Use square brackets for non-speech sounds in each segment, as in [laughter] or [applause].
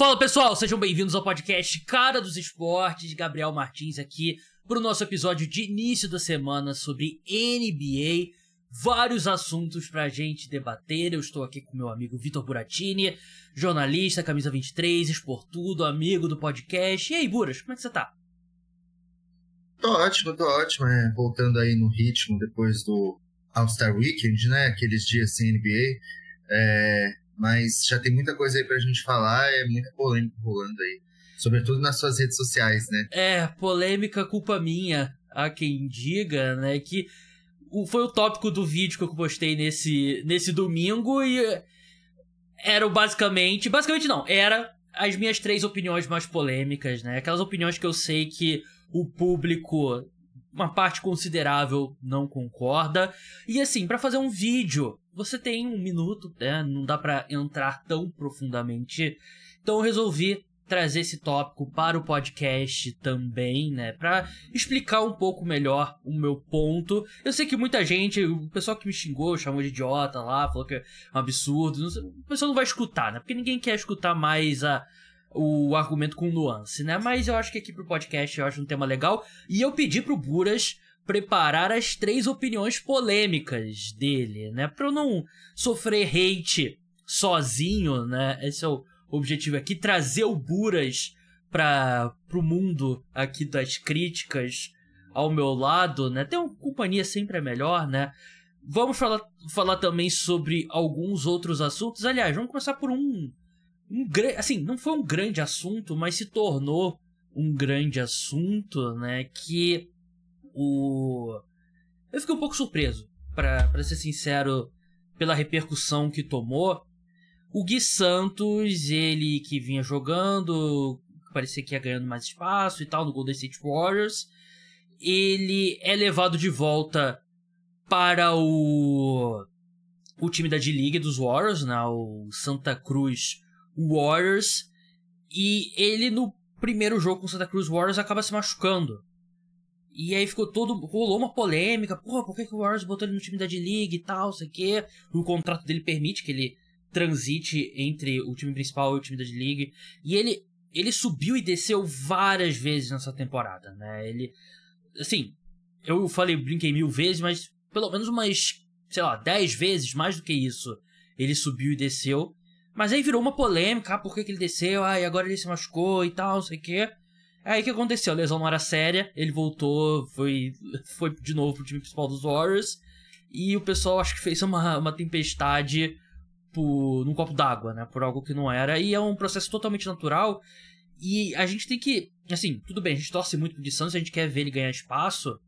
Fala pessoal, sejam bem-vindos ao podcast Cara dos Esportes. Gabriel Martins aqui para o nosso episódio de início da semana sobre NBA. Vários assuntos pra gente debater. Eu estou aqui com meu amigo Vitor Buratini, jornalista, camisa 23, esportudo, amigo do podcast. E aí, Buras, como é que você tá? Tô ótimo, tô ótimo. É, voltando aí no ritmo depois do All-Star Weekend, né? Aqueles dias sem NBA. É, mas já tem muita coisa aí pra gente falar, é muita polêmica rolando aí. Sobretudo nas suas redes sociais, né? É, polêmica, culpa minha. Há quem diga, né? Que foi o tópico do vídeo que eu postei nesse, nesse domingo e era basicamente. Basicamente não, era as minhas três opiniões mais polêmicas, né? Aquelas opiniões que eu sei que o público, uma parte considerável, não concorda. E assim, para fazer um vídeo, você tem um minuto, né? Não dá para entrar tão profundamente. Então eu resolvi trazer esse tópico para o podcast também, né, para explicar um pouco melhor o meu ponto. Eu sei que muita gente, o pessoal que me xingou, chamou de idiota lá, falou que é um absurdo, o pessoal não vai escutar, né? Porque ninguém quer escutar mais a o argumento com nuance, né? Mas eu acho que aqui pro podcast eu acho um tema legal. E eu pedi pro Buras preparar as três opiniões polêmicas dele, né? Pra eu não sofrer hate sozinho, né? Esse é o objetivo aqui, trazer o Buras para pro mundo aqui das críticas ao meu lado, né? Ter uma companhia sempre é melhor, né? Vamos falar, falar também sobre alguns outros assuntos. Aliás, vamos começar por um um assim, não foi um grande assunto, mas se tornou um grande assunto, né? Que o. Eu fiquei um pouco surpreso, para ser sincero, pela repercussão que tomou. O Gui Santos, ele que vinha jogando, parecia que ia ganhando mais espaço e tal no Golden State Warriors, ele é levado de volta para o o time da D-League dos Warriors, né, o Santa Cruz Warriors, e ele no primeiro jogo com o Santa Cruz Warriors acaba se machucando. E aí ficou todo. rolou uma polêmica. Porra, por que, que o Warriors botou ele no time da D-League e tal, sei o quê. O contrato dele permite que ele transite entre o time principal e o time da D-League. E ele, ele subiu e desceu várias vezes nessa temporada, né? Ele. Assim, eu falei, brinquei mil vezes, mas pelo menos umas, sei lá, dez vezes, mais do que isso, ele subiu e desceu. Mas aí virou uma polêmica, ah, por que, que ele desceu, ah, e agora ele se machucou e tal, não sei o quê. Aí o que aconteceu? A lesão não era séria, ele voltou, foi, foi de novo pro time principal dos Warriors. E o pessoal acho que fez uma, uma tempestade por, num copo d'água, né? Por algo que não era. E é um processo totalmente natural. E a gente tem que. Assim, tudo bem, a gente torce muito pro de Santos, a gente quer ver ele ganhar espaço.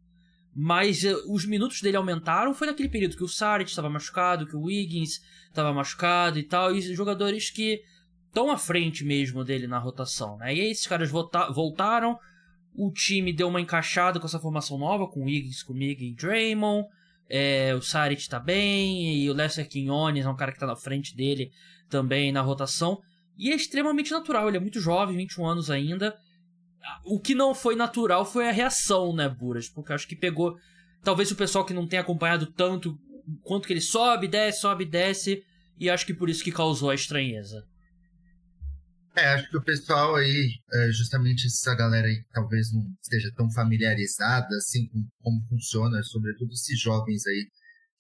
Mas uh, os minutos dele aumentaram foi naquele período que o Saric estava machucado, que o Wiggins estava machucado e tal, e jogadores que estão à frente mesmo dele na rotação, né? E aí esses caras volta voltaram, o time deu uma encaixada com essa formação nova, com o Wiggins, com o Mig e Draymond, é, o Saric tá bem, e o Lester Quinones é um cara que tá na frente dele também na rotação, e é extremamente natural, ele é muito jovem, 21 anos ainda, o que não foi natural foi a reação, né, Buras? Porque acho que pegou. Talvez o pessoal que não tenha acompanhado tanto quanto que ele sobe, desce, sobe, desce. E acho que por isso que causou a estranheza. É, acho que o pessoal aí, é, justamente essa galera aí que talvez não esteja tão familiarizada assim com como funciona, sobretudo esses jovens aí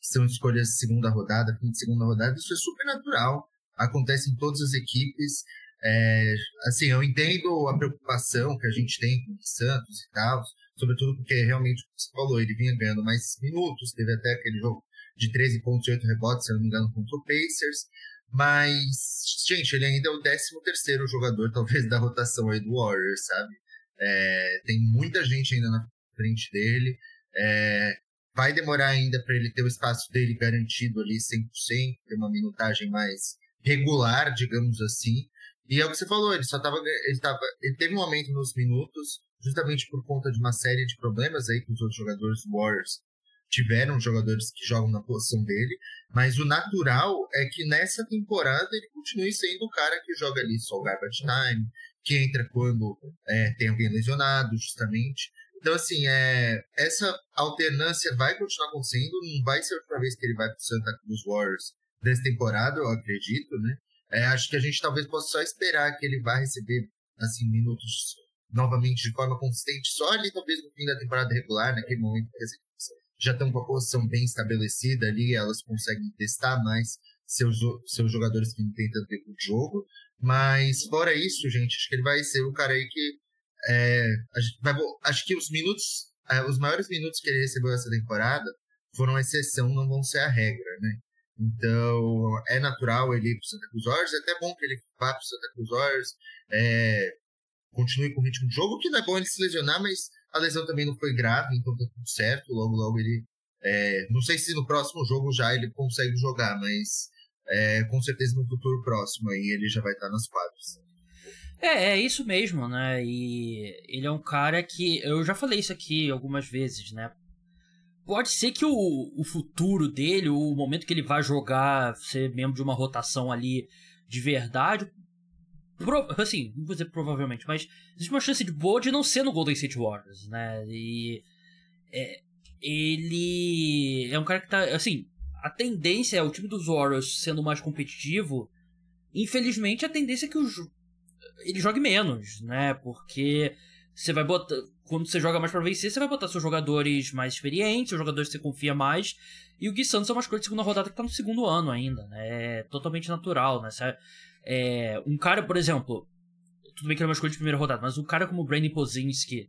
que são escolhas de segunda rodada, fim de segunda rodada, isso é super natural. Acontece em todas as equipes. É, assim, eu entendo a preocupação que a gente tem com o Santos e tal, sobretudo porque realmente, como você falou, ele vinha ganhando mais minutos, teve até aquele jogo de 13,8 rebotes, se eu não me engano, contra o Pacers. Mas, gente, ele ainda é o 13 terceiro jogador, [laughs] talvez, da rotação aí do Warriors, sabe? É, tem muita gente ainda na frente dele. É, vai demorar ainda para ele ter o espaço dele garantido ali 100%, ter uma minutagem mais regular, digamos assim. E é o que você falou, ele só tava. Ele, tava, ele teve um aumento nos minutos, justamente por conta de uma série de problemas aí com os outros jogadores Warriors. Tiveram jogadores que jogam na posição dele, mas o natural é que nessa temporada ele continue sendo o cara que joga ali só o garbage time, que entra quando é, tem alguém lesionado, justamente. Então, assim, é, essa alternância vai continuar acontecendo, não vai ser a última vez que ele vai para Santa Cruz Warriors dessa temporada, eu acredito, né? É, acho que a gente talvez possa só esperar que ele vá receber assim minutos novamente de forma consistente só ali talvez no fim da temporada regular, naquele momento que já estão com a posição bem estabelecida ali, elas conseguem testar mais seus, seus jogadores que não têm tanto tempo de jogo. Mas fora isso, gente, acho que ele vai ser o cara aí que é, vai, acho que os minutos, é, os maiores minutos que ele recebeu essa temporada foram exceção, não vão ser a regra, né? Então, é natural ele ir pro Santa Cruz Warriors, é até bom que ele vá pro Santa Cruz Warriors, é, continue com o ritmo de jogo, que não é bom ele se lesionar, mas a lesão também não foi grave, então tá tudo certo, logo logo ele, é, não sei se no próximo jogo já ele consegue jogar, mas é, com certeza no futuro próximo aí ele já vai estar nas quadras. É, é isso mesmo, né? E ele é um cara que. Eu já falei isso aqui algumas vezes, né? Pode ser que o, o futuro dele, o momento que ele vai jogar, ser membro de uma rotação ali de verdade. Pro, assim, não vou dizer provavelmente, mas existe uma chance de boa de não ser no Golden State Warriors, né? E. É, ele é um cara que tá. Assim, a tendência é o time dos Warriors sendo mais competitivo. Infelizmente, a tendência é que o, ele jogue menos, né? Porque você vai botar. Quando você joga mais para vencer, você vai botar seus jogadores mais experientes, seus jogadores que você confia mais. E o Gui Santos é uma escolha de segunda rodada que tá no segundo ano ainda, né? É totalmente natural, né? É, um cara, por exemplo. Tudo bem que uma escolha de primeira rodada, mas um cara como o Brandon Pozinski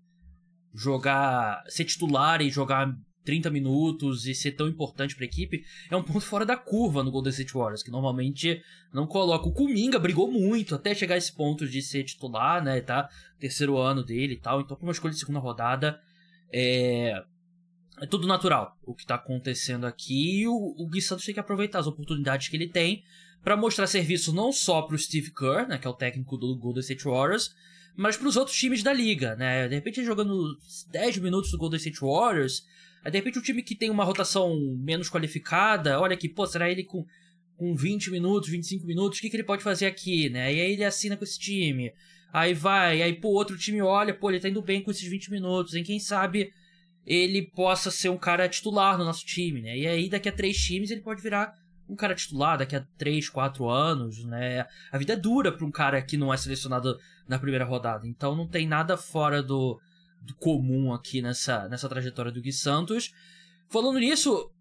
jogar. ser titular e jogar 30 minutos e ser tão importante para a equipe é um ponto fora da curva no Golden State Warriors, que normalmente não coloca. O Kuminga brigou muito até chegar a esse ponto de ser titular, né? Tá? Terceiro ano dele e tal. Então, para uma escolha de segunda rodada, é. É tudo natural o que tá acontecendo aqui. E o, o Gui Santos tem que aproveitar as oportunidades que ele tem para mostrar serviço não só pro Steve Kerr, né, que é o técnico do Golden State Warriors, mas para os outros times da liga, né? De repente, jogando 10 minutos do Golden State Warriors, de repente, um time que tem uma rotação menos qualificada, olha aqui, pô, será ele com, com 20 minutos, 25 minutos, o que, que ele pode fazer aqui, né? E aí ele assina com esse time. Aí vai, aí, pô, outro time olha, pô, ele tá indo bem com esses 20 minutos, em quem sabe ele possa ser um cara titular no nosso time, né? E aí, daqui a três times, ele pode virar um cara titular daqui a 3, 4 anos, né? A vida é dura para um cara que não é selecionado na primeira rodada. Então não tem nada fora do, comum aqui nessa, nessa trajetória do Gui Santos. Falando nisso,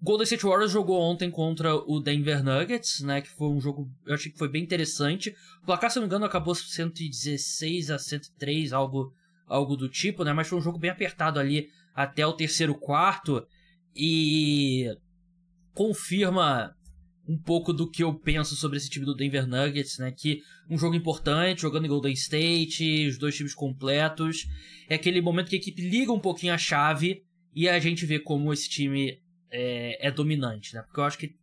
Golden State Warriors jogou ontem contra o Denver Nuggets, né? Que foi um jogo, eu achei que foi bem interessante. O placar, se não me engano, acabou 116 a 103, algo, algo do tipo, né? Mas foi um jogo bem apertado ali até o terceiro quarto. E confirma um pouco do que eu penso sobre esse time do Denver Nuggets, né? Que um jogo importante, jogando em Golden State, os dois times completos. É aquele momento que a equipe liga um pouquinho a chave e a gente vê como esse time é, é dominante, né? Porque eu acho que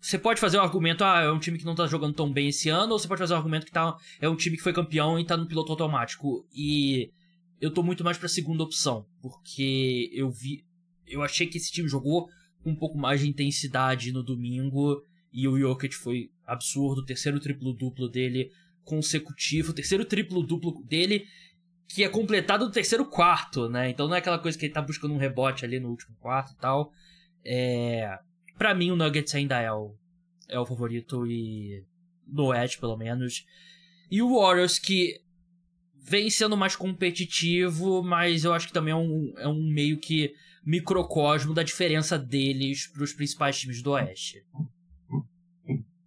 você pode fazer o um argumento, ah, é um time que não tá jogando tão bem esse ano, ou você pode fazer o um argumento que tá, é um time que foi campeão e tá no piloto automático. E eu tô muito mais pra segunda opção, porque eu vi. Eu achei que esse time jogou com um pouco mais de intensidade no domingo. E o Jokic foi absurdo. Terceiro triplo-duplo dele consecutivo. Terceiro triplo-duplo dele que é completado no terceiro quarto, né? Então não é aquela coisa que ele tá buscando um rebote ali no último quarto e tal. É... Pra mim o Nuggets ainda é o, é o favorito e... No Oeste, pelo menos. E o Warriors que vem sendo mais competitivo, mas eu acho que também é um, é um meio que microcosmo da diferença deles para os principais times do Oeste.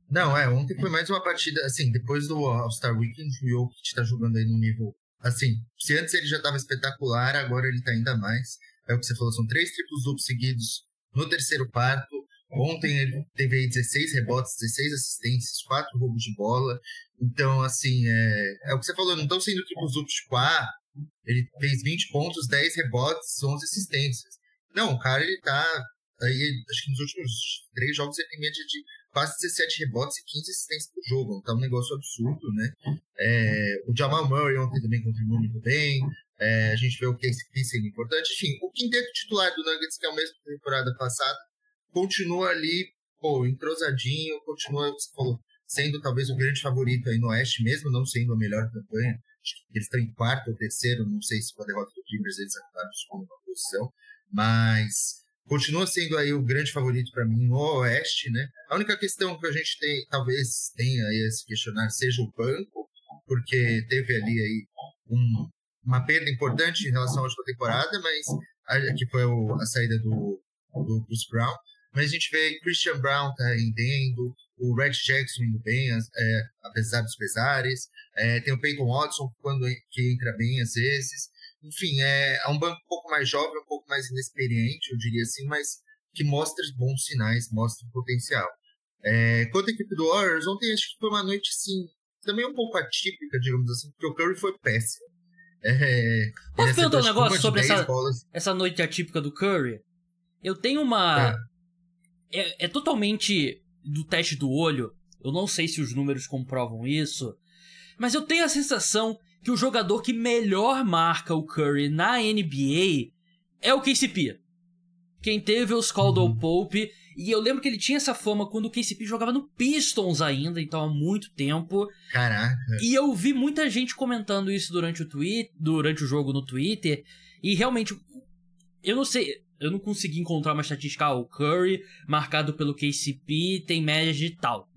Não, é, ontem foi mais uma partida, assim, depois do All-Star Weekend, o Jokic está jogando aí no nível, assim, se antes ele já estava espetacular, agora ele está ainda mais. É o que você falou, são três triplos duplos seguidos no terceiro quarto. Ontem ele teve aí 16 rebotes, 16 assistências, 4 roubos de bola. Então, assim, é, é o que você falou, não estão sendo triplos duplos tipo, ah, ele fez 20 pontos, 10 rebotes, 11 assistências. Não, o cara ele tá. Aí, acho que nos últimos três jogos ele tem média de quase 17 rebotes e 15 assistências por jogo. Então é um negócio absurdo, né? É, o Jamal Murray ontem também contribuiu muito bem. É, a gente vê o Casey sendo importante. Enfim, o quinteto titular do Nuggets, que é o mesmo da temporada passada, continua ali, pô, entrosadinho, continua, falou, sendo talvez o grande favorito aí no Oeste, mesmo não sendo a melhor campanha. Eles estão em quarto ou terceiro, não sei se com a derrota do Clippers eles acabaram com uma posição. Mas continua sendo aí o grande favorito para mim no Oeste, né? A única questão que a gente tem, talvez tenha aí a se questionar seja o banco, porque teve ali aí um, uma perda importante em relação à última temporada, mas que foi o, a saída do, do Bruce Brown. Mas a gente vê Christian Brown tá rendendo, o Red Jackson indo bem, é, apesar dos pesares. É, tem o Peyton Watson quando que entra bem às vezes. Enfim, é, é um banco um pouco mais jovem, um pouco mais inexperiente, eu diria assim, mas que mostra bons sinais, mostra potencial. É, quanto à equipe do Warriors, ontem acho que foi uma noite, assim, também um pouco atípica, digamos assim, porque o Curry foi péssimo. É, Posso perguntar um negócio sobre essa, essa noite atípica do Curry? Eu tenho uma. É. é. É, totalmente do teste do olho. Eu não sei se os números comprovam isso. Mas eu tenho a sensação que o jogador que melhor marca o Curry na NBA é o KCP. Quem teve os Caldwell uhum. Pope. E eu lembro que ele tinha essa fama quando o KCP jogava no Pistons ainda, então há muito tempo. Caraca. E eu vi muita gente comentando isso durante o tweet, durante o jogo no Twitter. E realmente, eu não sei, eu não consegui encontrar uma estatística. Ah, o Curry, marcado pelo KCP, tem média de tal.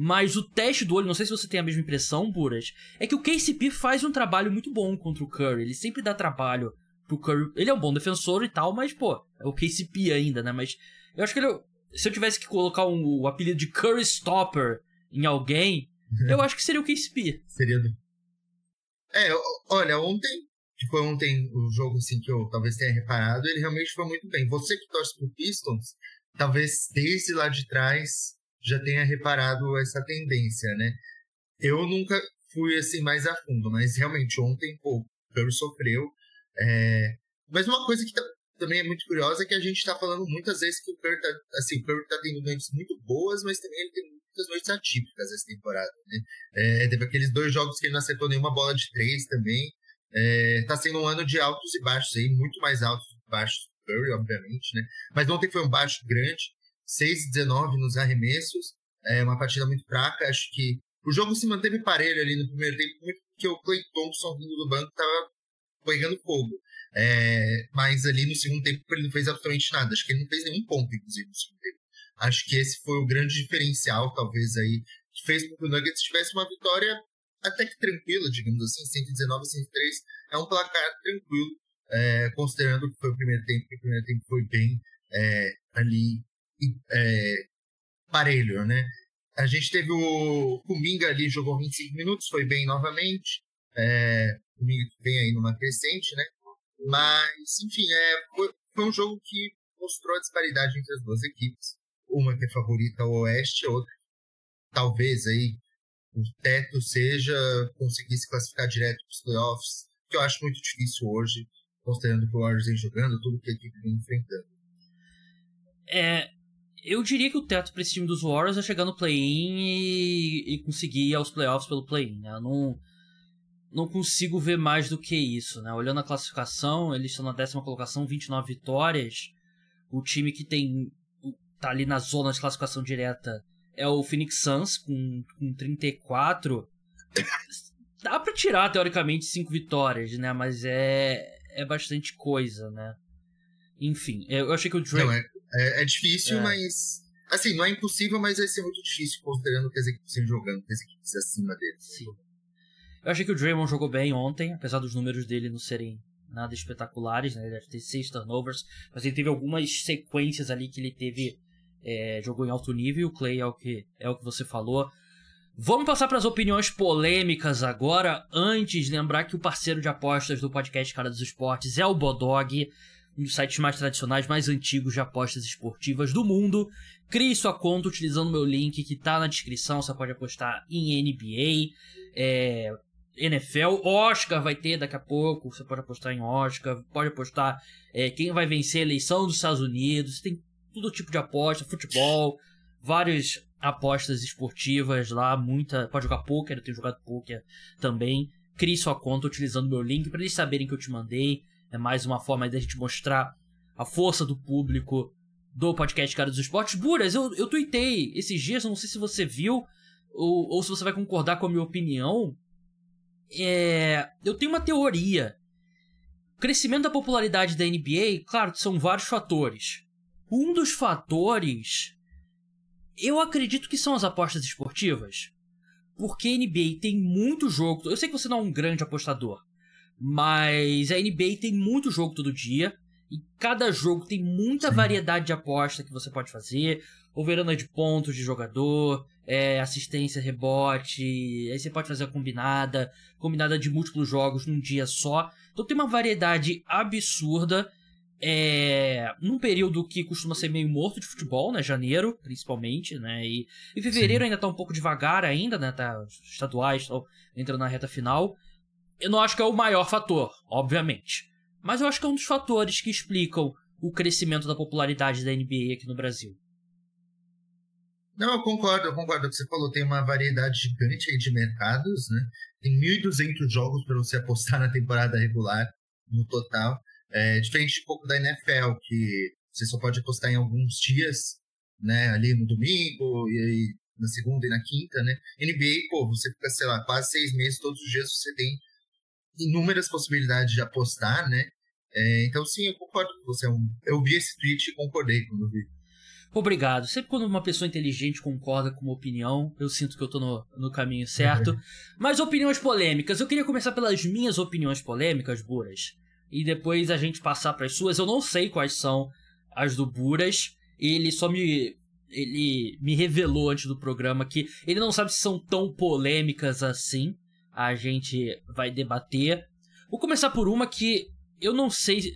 Mas o teste do olho, não sei se você tem a mesma impressão, Buras, é que o KCP faz um trabalho muito bom contra o Curry. Ele sempre dá trabalho pro Curry. Ele é um bom defensor e tal, mas, pô, é o KCP ainda, né? Mas eu acho que ele. Se eu tivesse que colocar um, o apelido de Curry Stopper em alguém, [laughs] eu acho que seria o KCP. Seria. É, olha, ontem que foi ontem o jogo assim que eu talvez tenha reparado, ele realmente foi muito bem. Você que torce pro Pistons, talvez desde lá de trás já tenha reparado essa tendência, né? Eu nunca fui assim mais a fundo, mas realmente ontem pô, o Curry sofreu. É... Mas uma coisa que tá, também é muito curiosa é que a gente está falando muitas vezes que o Curry tá, assim, o Curry tá tendo noites muito boas, mas também ele tem muitas noites atípicas essa temporada, né? É, teve aqueles dois jogos que ele não acertou nenhuma bola de três também. Está é, sendo um ano de altos e baixos aí, muito mais altos e baixos do Curry, obviamente, né? Mas ontem foi um baixo grande, 6 19 nos arremessos, é uma partida muito fraca. Acho que o jogo se manteve parelho ali no primeiro tempo, porque o Clay Thompson vindo do banco estava pegando fogo. É, mas ali no segundo tempo ele não fez absolutamente nada. Acho que ele não fez nenhum ponto, inclusive, no segundo tempo. Acho que esse foi o grande diferencial, talvez, aí, que fez com que o Nuggets tivesse uma vitória até que tranquila, digamos assim, 119 a 103 é um placar tranquilo, é, considerando que foi o primeiro tempo, que o primeiro tempo foi bem é, ali é, parelho, né? A gente teve o Kuminga ali, jogou 25 minutos, foi bem novamente. É, o vem aí numa crescente, né? Mas, enfim, é, foi, foi um jogo que mostrou a disparidade entre as duas equipes. Uma que é favorita ao Oeste, outra talvez aí o teto seja conseguir se classificar direto para os playoffs, que eu acho muito difícil hoje, considerando que o Warriors vem jogando, tudo que a equipe vem enfrentando. É, eu diria que o teto para esse time dos Warriors é chegar no play-in e, e, conseguir ir aos playoffs pelo play-in. Né? Eu não, não consigo ver mais do que isso. Né? Olhando a classificação, eles estão na décima colocação, 29 vitórias. O time que tem tá ali na zona de classificação direta é o Phoenix Suns com, com 34. Dá pra tirar, teoricamente, 5 vitórias, né? Mas é, é bastante coisa, né? Enfim, eu achei que o Drake... Não, é, é, é difícil, é. mas... Assim, não é impossível, mas vai ser muito difícil, considerando que as equipes estão jogando, que as equipes acima deles. Sim. Eu achei que o Draymond jogou bem ontem, apesar dos números dele não serem nada espetaculares, né? Ele deve ter seis turnovers, mas ele teve algumas sequências ali que ele teve é, jogou em alto nível, o Clay é o que, é o que você falou. Vamos passar para as opiniões polêmicas agora. Antes, lembrar que o parceiro de apostas do podcast Cara dos Esportes é o Bodog, um dos sites mais tradicionais, mais antigos de apostas esportivas do mundo. Crie sua conta utilizando meu link que está na descrição. Você pode apostar em NBA, é, NFL, Oscar vai ter daqui a pouco. Você pode apostar em Oscar, pode apostar é, quem vai vencer a eleição dos Estados Unidos. Tem todo tipo de aposta, futebol, várias apostas esportivas lá, muita. Pode jogar poker, eu tenho jogado poker também. Crie sua conta utilizando meu link para eles saberem que eu te mandei. É mais uma forma da gente mostrar a força do público do podcast Cara dos Esportes. Buras, eu, eu tuitei esses dias, não sei se você viu ou, ou se você vai concordar com a minha opinião. É, eu tenho uma teoria. O crescimento da popularidade da NBA, claro, são vários fatores. Um dos fatores, eu acredito que são as apostas esportivas. Porque a NBA tem muito jogo. Eu sei que você não é um grande apostador, mas a NBA tem muito jogo todo dia. E cada jogo tem muita Sim. variedade de aposta que você pode fazer. Overana de pontos de jogador, é, assistência, rebote. Aí você pode fazer a combinada, combinada de múltiplos jogos num dia só. Então tem uma variedade absurda. É, num período que costuma ser meio morto de futebol, né? Janeiro, principalmente, né? E, e fevereiro Sim. ainda tá um pouco devagar ainda, né? Tá, estaduais estão entrando na reta final. Eu não acho que é o maior fator, obviamente. Mas eu acho que é um dos fatores que explicam o crescimento da popularidade da NBA aqui no Brasil. Não, eu concordo, eu concordo com o que você falou. Tem uma variedade gigante de mercados, né? Tem 1.200 jogos para você [laughs] apostar na temporada regular, no total. É diferente um pouco da NFL, que você só pode apostar em alguns dias, né? Ali no domingo, e aí na segunda e na quinta, né? NBA, pô, você fica, sei lá, quase seis meses, todos os dias você tem inúmeras possibilidades de apostar, né? É, então, sim, eu concordo com você. Eu vi esse tweet e concordei quando vi. Obrigado. Sempre quando uma pessoa inteligente concorda com uma opinião, eu sinto que eu tô no, no caminho certo. Uhum. [laughs] Mas opiniões polêmicas. Eu queria começar pelas minhas opiniões polêmicas, Buras. E depois a gente passar para as suas. Eu não sei quais são as do Buras. Ele só me. Ele me revelou antes do programa que ele não sabe se são tão polêmicas assim a gente vai debater. Vou começar por uma que eu não sei.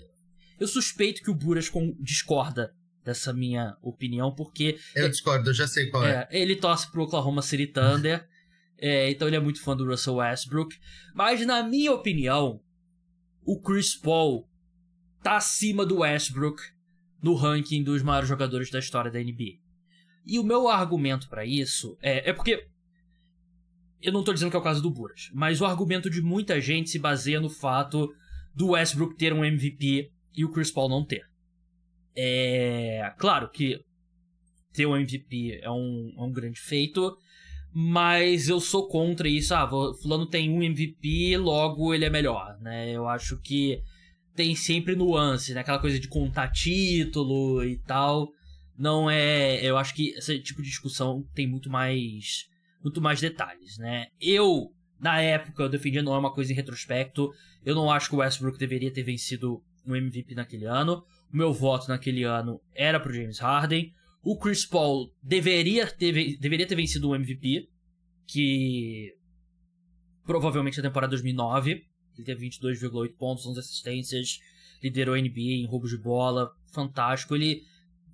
Eu suspeito que o Buras discorda dessa minha opinião, porque. Eu discordo, eu já sei qual é. é. Ele torce pro Oklahoma City Thunder. [laughs] é, então ele é muito fã do Russell Westbrook. Mas, na minha opinião, o Chris Paul tá acima do Westbrook no ranking dos maiores jogadores da história da NBA. E o meu argumento para isso é, é porque eu não tô dizendo que é o caso do Buras, mas o argumento de muita gente se baseia no fato do Westbrook ter um MVP e o Chris Paul não ter. É. Claro que ter um MVP é um, é um grande feito, mas eu sou contra isso. Ah, Fulano tem um MVP, logo ele é melhor, né? Eu acho que tem sempre nuance, né? Aquela coisa de contar título e tal. Não é. Eu acho que esse tipo de discussão tem muito mais muito mais detalhes, né? Eu, na época, eu defendia não é uma coisa em retrospecto. Eu não acho que o Westbrook deveria ter vencido um MVP naquele ano. O meu voto naquele ano era pro James Harden. O Chris Paul deveria ter, deveria ter vencido o MVP, que provavelmente na temporada 2009. Ele teve 22,8 pontos, 11 assistências, liderou a NBA em roubos de bola, fantástico. Ele,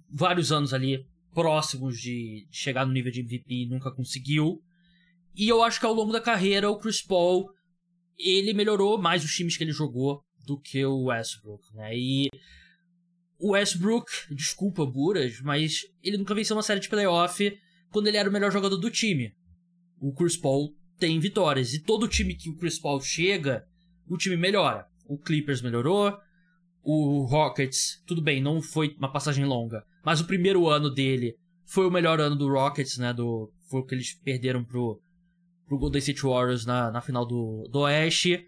vários anos ali, próximos de chegar no nível de MVP nunca conseguiu. E eu acho que ao longo da carreira o Chris Paul ele melhorou mais os times que ele jogou do que o Westbrook, né? E o Westbrook, desculpa, Buras, mas ele nunca venceu uma série de playoff quando ele era o melhor jogador do time. O Chris Paul tem vitórias e todo time que o Chris Paul chega, o time melhora. O Clippers melhorou, o Rockets, tudo bem, não foi uma passagem longa, mas o primeiro ano dele foi o melhor ano do Rockets, né? Do, foi o que eles perderam pro, pro Golden State Warriors na, na final do, do Oeste.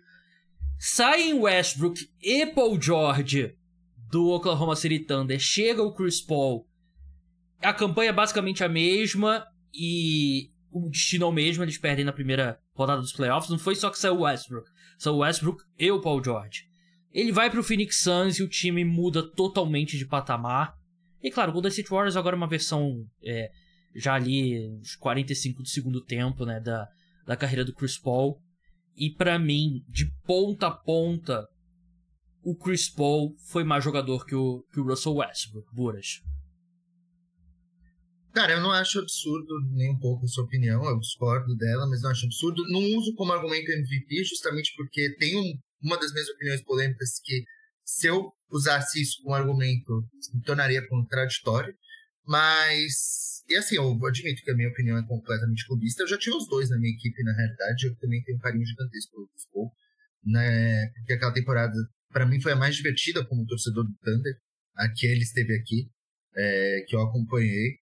Saem Westbrook e Paul George do Oklahoma City Thunder. Chega o Chris Paul. A campanha é basicamente a mesma e o destino é o mesmo. Eles perdem na primeira rodada dos playoffs. Não foi só que saiu o Westbrook. Saiu o Westbrook e o Paul George. Ele vai pro Phoenix Suns e o time muda totalmente de patamar. E claro, Golden State Warriors agora é uma versão é, já ali uns 45 do segundo tempo, né, da, da carreira do Chris Paul. E para mim, de ponta a ponta, o Chris Paul foi mais jogador que o, que o Russell Westbrook, Buras. Cara, eu não acho absurdo nem um pouco a sua opinião, eu discordo dela, mas não acho absurdo. Não uso como argumento MVP justamente porque tem um, uma das minhas opiniões polêmicas que se eu usasse isso como argumento, me tornaria contraditório. Mas, e assim, eu admito que a minha opinião é completamente clubista. Eu já tinha os dois na minha equipe, na realidade. Eu também tenho um carinho gigantesco pelo Cusco, né? Porque aquela temporada, para mim, foi a mais divertida como torcedor do Thunder. A que ele esteve aqui, é, que eu acompanhei.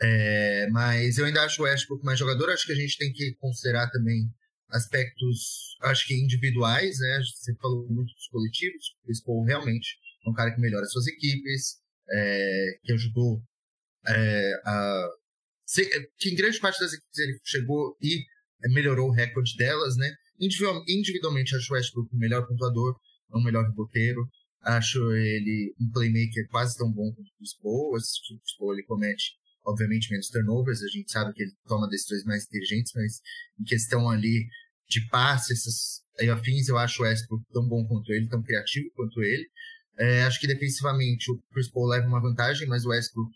É, mas eu ainda acho o Westbrook mais jogador. Acho que a gente tem que considerar também aspectos, acho que individuais, né? Você falou muito dos coletivos, o Paul realmente é um cara que melhora suas equipes, é, que ajudou é, a, que em grande parte das equipes ele chegou e melhorou o recorde delas, né? Individualmente, acho o Westbrook o melhor pontuador, o melhor reboteiro. Acho ele um playmaker quase tão bom quanto o Paul. O Paul ele comete, obviamente, menos turnovers. A gente sabe que ele toma decisões mais inteligentes, mas em questão ali de passe, essas aí afins, eu acho o Westbrook tão bom quanto ele, tão criativo quanto ele. É, acho que defensivamente o Chris Paul leva uma vantagem, mas o Westbrook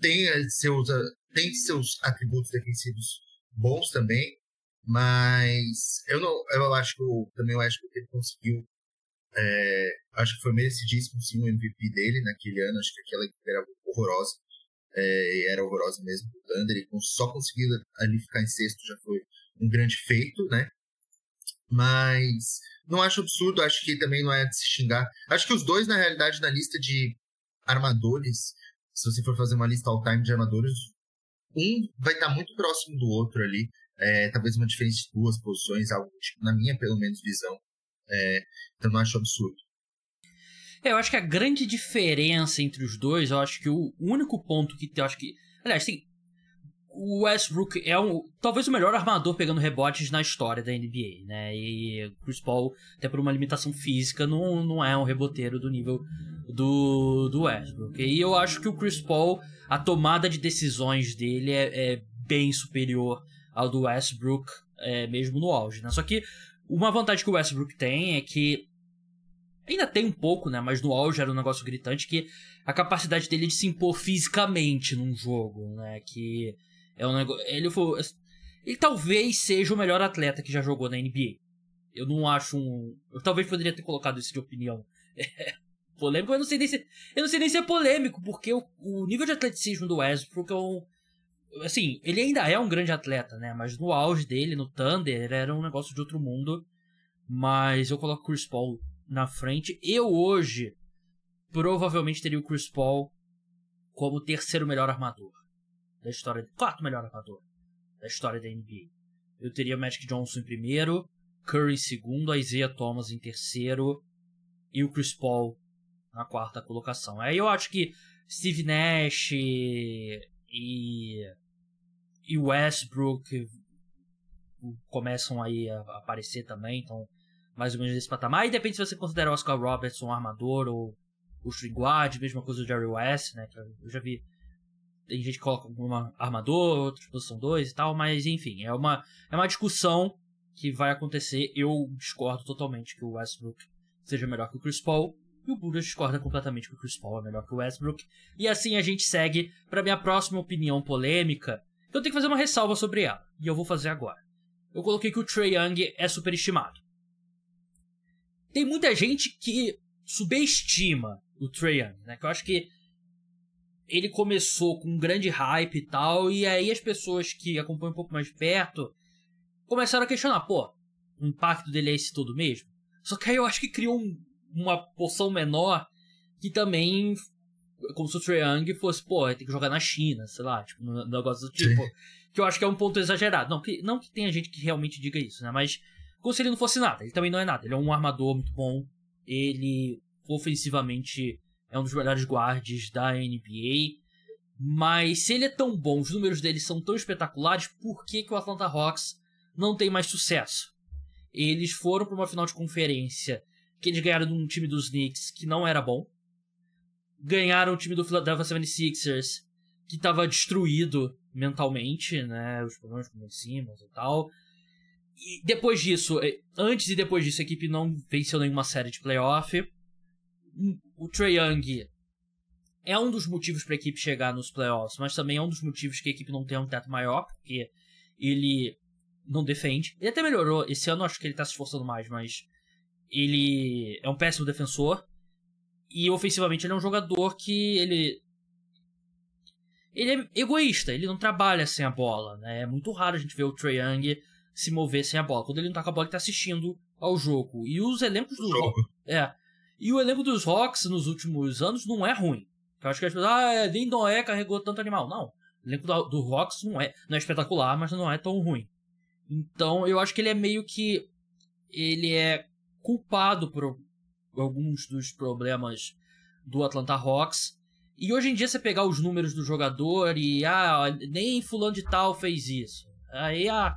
tem seus, tem seus atributos defensivos bons também. Mas eu não, eu acho que eu, também acho que ele conseguiu. É, acho que foi merecidíssimo sim o MVP dele naquele ano. Acho que aquela era horrorosa. É, era horrorosa mesmo o Thunder. E só conseguir ali ficar em sexto já foi um grande feito, né? Mas não acho absurdo, acho que também não é de se xingar. Acho que os dois, na realidade, na lista de armadores, se você for fazer uma lista all-time de armadores, um vai estar muito próximo do outro ali. É, talvez uma diferença de duas posições, algo tipo, na minha, pelo menos, visão. É, então não acho absurdo. É, eu acho que a grande diferença entre os dois, eu acho que o único ponto que eu acho que. Aliás, tem. O Westbrook é um, talvez o melhor armador pegando rebotes na história da NBA, né? E Chris Paul, até por uma limitação física, não, não é um reboteiro do nível do, do Westbrook. E eu acho que o Chris Paul, a tomada de decisões dele é, é bem superior ao do Westbrook, é, mesmo no auge, né? Só que uma vantagem que o Westbrook tem é que ainda tem um pouco, né? Mas no auge era um negócio gritante que a capacidade dele de se impor fisicamente num jogo, né? Que é um negócio. Ele foi. Ele talvez seja o melhor atleta que já jogou na NBA. Eu não acho um. Eu talvez poderia ter colocado isso de opinião. [laughs] polêmico, eu não sei nem se. Eu não sei nem se é polêmico, porque o, o nível de atleticismo do Westbrook é um assim, ele ainda é um grande atleta, né? Mas no auge dele, no Thunder, era um negócio de outro mundo. Mas eu coloco o Chris Paul na frente. Eu hoje provavelmente teria o Chris Paul como terceiro melhor armador da história, quarto melhor armador da história da NBA. Eu teria Magic Johnson em primeiro, Curry em segundo, Isaiah Thomas em terceiro e o Chris Paul na quarta colocação. Aí eu acho que Steve Nash e, e Westbrook começam aí a aparecer também, então mais ou menos nesse patamar. E depende se você considera o Oscar Robertson um armador ou o string guard, mesma coisa do Jerry West, né? Eu já vi tem gente que coloca uma armador, outros posição 2 e tal, mas enfim, é uma, é uma discussão que vai acontecer. Eu discordo totalmente que o Westbrook seja melhor que o Chris Paul. E o Budas discorda completamente que o Chris Paul é melhor que o Westbrook. E assim a gente segue para minha próxima opinião polêmica. Eu tenho que fazer uma ressalva sobre ela. E eu vou fazer agora. Eu coloquei que o Trey Young é superestimado. Tem muita gente que subestima o Trey Young, né? Que eu acho que ele começou com um grande hype e tal, e aí as pessoas que acompanham um pouco mais de perto começaram a questionar, pô, o impacto dele é esse todo mesmo? Só que aí eu acho que criou um, uma porção menor que também, como se o Trae Young fosse, pô, tem que jogar na China, sei lá, tipo, um negócio do tipo. Sim. Que eu acho que é um ponto exagerado. Não que, não que tenha gente que realmente diga isso, né? Mas como se ele não fosse nada. Ele também não é nada. Ele é um armador muito bom. Ele, ofensivamente, é um dos melhores guards da NBA. Mas se ele é tão bom, os números dele são tão espetaculares, por que, que o Atlanta Hawks não tem mais sucesso? Eles foram para uma final de conferência que eles ganharam de um time dos Knicks que não era bom. Ganharam o time do Philadelphia 76ers que estava destruído mentalmente, né? Os problemas com o Simmons e tal. E depois disso, eh, antes e depois disso, a equipe não venceu nenhuma série de playoff. O Trae Young é um dos motivos para a equipe chegar nos playoffs, mas também é um dos motivos que a equipe não tem um teto maior, porque ele não defende. Ele até melhorou. Esse ano acho que ele tá se esforçando mais, mas ele é um péssimo defensor. E ofensivamente ele é um jogador que ele. Ele é egoísta, ele não trabalha sem a bola, né? É muito raro a gente ver o Trae Young se mover sem a bola. Quando ele não tá com a bola, ele tá assistindo ao jogo. E os elencos do jogo. É. E o elenco dos Hawks nos últimos anos não é ruim. Eu acho que as pessoas, ah, nem Noé carregou tanto animal. Não. O elenco do, do Hawks não é, não é espetacular, mas não é tão ruim. Então eu acho que ele é meio que. Ele é culpado por alguns dos problemas do Atlanta Hawks. E hoje em dia você pegar os números do jogador e ah, nem fulano de tal fez isso. Aí ah,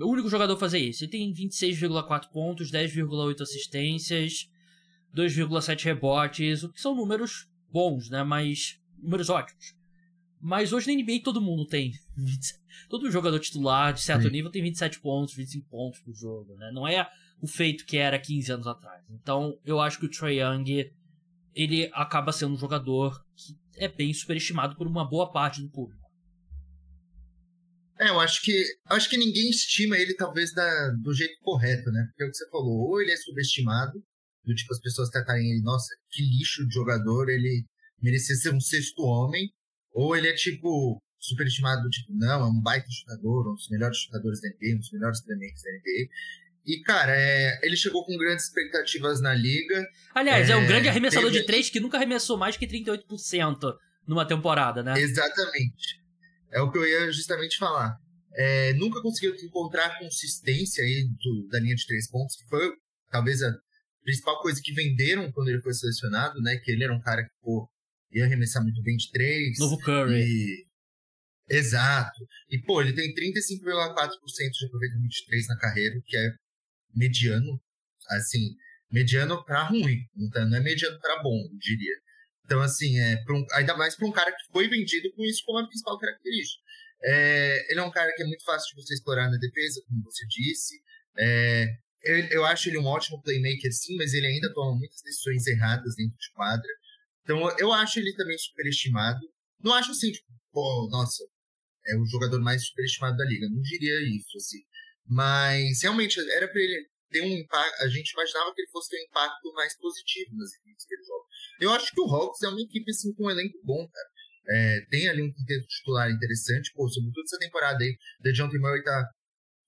o único jogador a fazer isso. Ele tem 26,4 pontos, 10,8 assistências, 2,7 rebotes, o que são números bons, né? Mas números ótimos. Mas hoje na NBA todo mundo tem. [laughs] Todo jogador titular de certo Sim. nível tem 27 pontos, 25 pontos por jogo, né? Não é o feito que era 15 anos atrás. Então, eu acho que o Trae Young ele acaba sendo um jogador que é bem superestimado por uma boa parte do público. É, eu acho que eu acho que ninguém estima ele talvez da, do jeito correto, né? Porque é o que você falou, ou ele é subestimado, do tipo as pessoas tratarem ele, nossa, que lixo de jogador, ele merecia ser um sexto homem, ou ele é tipo superestimado, tipo, não, é um baita chutador, um dos melhores chutadores da NBA, um dos melhores playmakers da NBA. E, cara, é, ele chegou com grandes expectativas na liga. Aliás, é, é um grande arremessador teve... de três que nunca arremessou mais que 38% numa temporada, né? Exatamente. É o que eu ia justamente falar. É, nunca conseguiu encontrar consistência aí do, da linha de três pontos, que foi talvez a principal coisa que venderam quando ele foi selecionado, né? Que ele era um cara que pô, ia arremessar muito bem de três. Novo Curry. E... Exato. E, pô, ele tem 35,4% de aproveitamento de três na carreira, que é mediano, assim, mediano para ruim, então não é mediano para bom, eu diria. Então, assim, é um, ainda mais para um cara que foi vendido com isso como a principal característica. É, ele é um cara que é muito fácil de você explorar na defesa, como você disse. É, eu, eu, acho ele um ótimo playmaker, sim, mas ele ainda toma muitas decisões erradas dentro de quadra. Então, eu acho ele também superestimado. Não acho assim, tipo, pô, nossa, é o jogador mais superestimado da liga. Não diria isso, assim. Mas realmente era para ele ter um impacto. A gente imaginava que ele fosse ter um impacto mais positivo nas equipes que ele joga. Eu acho que o Hawks é uma equipe assim, com um elenco bom, cara. É, tem ali um quinteto titular interessante, pô, sobretudo essa temporada aí. The John Murray tá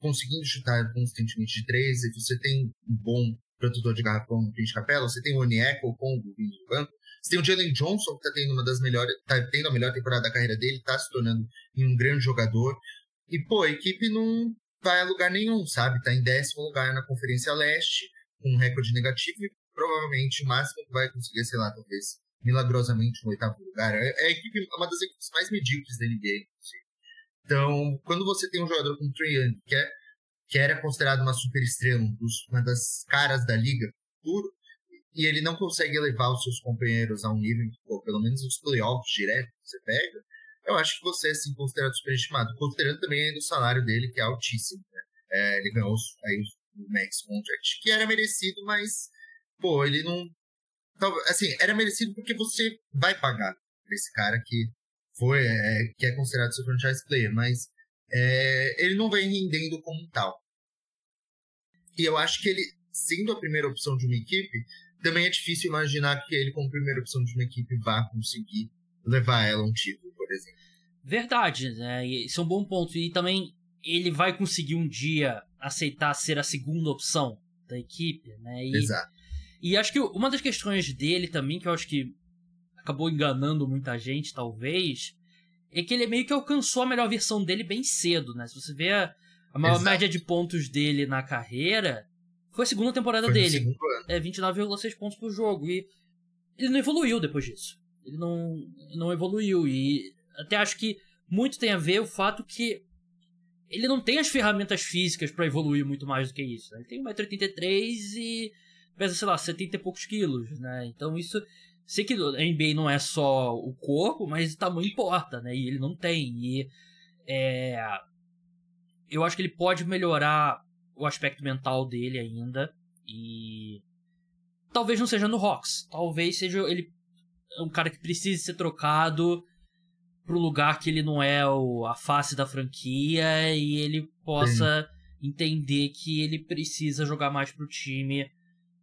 conseguindo chutar constantemente de três, e você tem um bom protetor de garrafão no de capela, você tem o Onieko, o Congo do banco, você tem o Jalen Johnson, que tá tendo uma das melhores, tá tendo a melhor temporada da carreira dele, tá se tornando um grande jogador. E, pô, a equipe não, vai a lugar nenhum, sabe? Tá em décimo lugar na Conferência Leste, com um recorde negativo e provavelmente o máximo que vai conseguir, sei lá, talvez milagrosamente no oitavo lugar. É, é a equipe, é uma das equipes mais medíocres da NBA, inclusive. Então, quando você tem um jogador como Trae Young, que, é, que era considerado uma super estrela, uma das caras da liga, puro, e ele não consegue elevar os seus companheiros a um nível, pô, pelo menos os playoffs direto que você pega, eu acho que você é sim considerado superestimado, considerando também o salário dele, que é altíssimo. Né? É, ele ganhou aí o Max Contract, que era merecido, mas, pô, ele não. Assim, era merecido porque você vai pagar esse cara que foi, é, que é considerado seu franchise player, mas é, ele não vem rendendo como tal. E eu acho que ele, sendo a primeira opção de uma equipe, também é difícil imaginar que ele, como primeira opção de uma equipe, vá conseguir levar ela a um título, por exemplo. Verdade, né? Isso é um bom ponto. E também ele vai conseguir um dia aceitar ser a segunda opção da equipe, né? E, Exato. E acho que uma das questões dele também, que eu acho que acabou enganando muita gente, talvez, é que ele meio que alcançou a melhor versão dele bem cedo, né? Se você vê a, a maior Exato. média de pontos dele na carreira, foi a segunda temporada foi dele. É 29,6 pontos por jogo. E ele não evoluiu depois disso ele não, não evoluiu. E até acho que muito tem a ver o fato que ele não tem as ferramentas físicas para evoluir muito mais do que isso. Né? Ele tem 1,83m e pesa, sei lá, 70 e poucos quilos, né? Então isso. Sei que NBA não é só o corpo, mas o tamanho importa, né? E ele não tem. E é, eu acho que ele pode melhorar o aspecto mental dele ainda. E talvez não seja no Hawks. Talvez seja ele um cara que precisa ser trocado para um lugar que ele não é o, a face da franquia e ele possa Sim. entender que ele precisa jogar mais pro time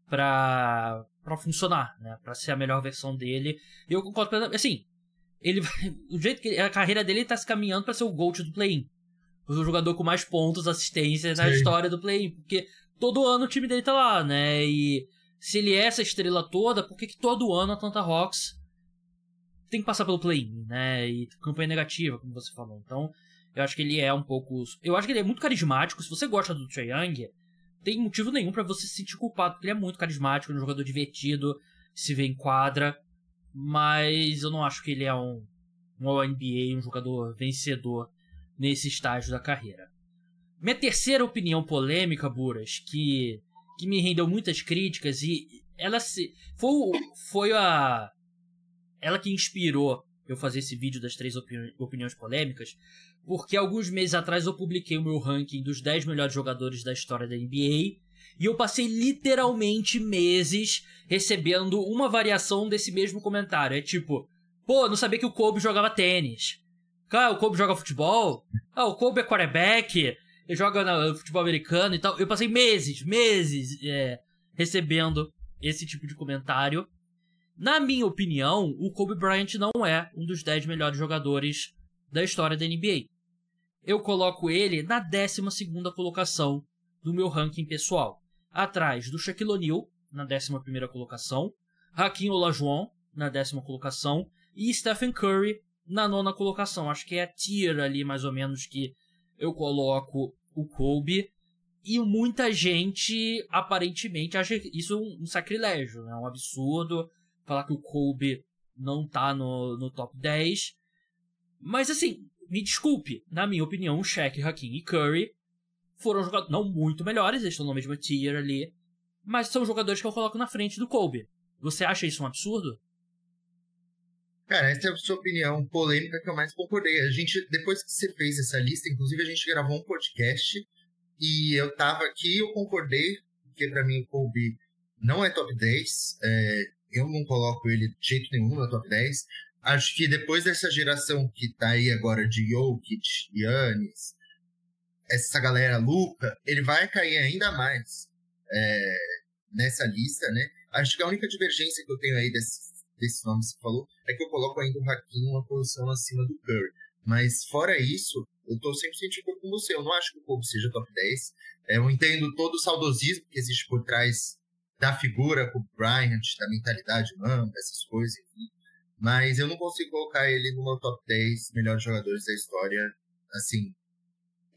para para funcionar, né? Para ser a melhor versão dele. E eu concordo, assim, ele [laughs] o jeito que a carreira dele tá se caminhando para ser o GOAT do play-in. O jogador com mais pontos, assistências na história do play-in, porque todo ano o time dele tá lá, né? E se ele é essa estrela toda, por que, que todo ano a Atlanta Hawks tem que passar pelo play-in, né? E campanha negativa, como você falou. Então, eu acho que ele é um pouco. Eu acho que ele é muito carismático. Se você gosta do Trae Young, tem motivo nenhum para você se sentir culpado, porque ele é muito carismático, é um jogador divertido, se vê em quadra. mas eu não acho que ele é um, um All-NBA, um jogador vencedor nesse estágio da carreira. Minha terceira opinião polêmica, Buras, que, que me rendeu muitas críticas e ela se foi, foi a ela que inspirou eu fazer esse vídeo das três opini opiniões polêmicas, porque alguns meses atrás eu publiquei o meu ranking dos 10 melhores jogadores da história da NBA e eu passei literalmente meses recebendo uma variação desse mesmo comentário. É tipo, pô, não sabia que o Kobe jogava tênis. Cara, o Kobe joga futebol? Ah, o Kobe é quarterback, ele joga no futebol americano e tal. Eu passei meses, meses é, recebendo esse tipo de comentário. Na minha opinião, o Kobe Bryant não é um dos 10 melhores jogadores da história da NBA. Eu coloco ele na 12 colocação do meu ranking pessoal atrás do Shaquille O'Neal, na 11 colocação, Hakim Olajuwon, na décima colocação, e Stephen Curry, na nona colocação. Acho que é a tier ali, mais ou menos, que eu coloco o Kobe. E muita gente, aparentemente, acha isso um sacrilégio, né? um absurdo falar que o Kobe não tá no, no top 10. Mas assim, me desculpe, na minha opinião, o Shaq, Hakim e Curry foram jogadores não muito melhores, eles estão no mesmo tier ali, mas são jogadores que eu coloco na frente do Kobe. Você acha isso um absurdo? Cara, essa é a sua opinião polêmica que eu mais concordei. A gente, depois que você fez essa lista, inclusive a gente gravou um podcast e eu tava aqui eu concordei, porque para mim o Kobe não é top 10. É, eu não coloco ele de jeito nenhum no top 10. Acho que depois dessa geração que tá aí agora de Jokic, Yannis, essa galera Luca, ele vai cair ainda mais é, nessa lista, né? Acho que a única divergência que eu tenho aí desses, nomes que você falou é que eu coloco ainda o Hakim uma posição acima do Curry. Mas fora isso, eu tô 100% de acordo com você. Eu não acho que o Kobe seja top 10. É, eu entendo todo o saudosismo que existe por trás da figura com o Bryant, da mentalidade humana, essas coisas, enfim. Mas eu não consigo colocar ele no meu top 10 melhores jogadores da história, assim,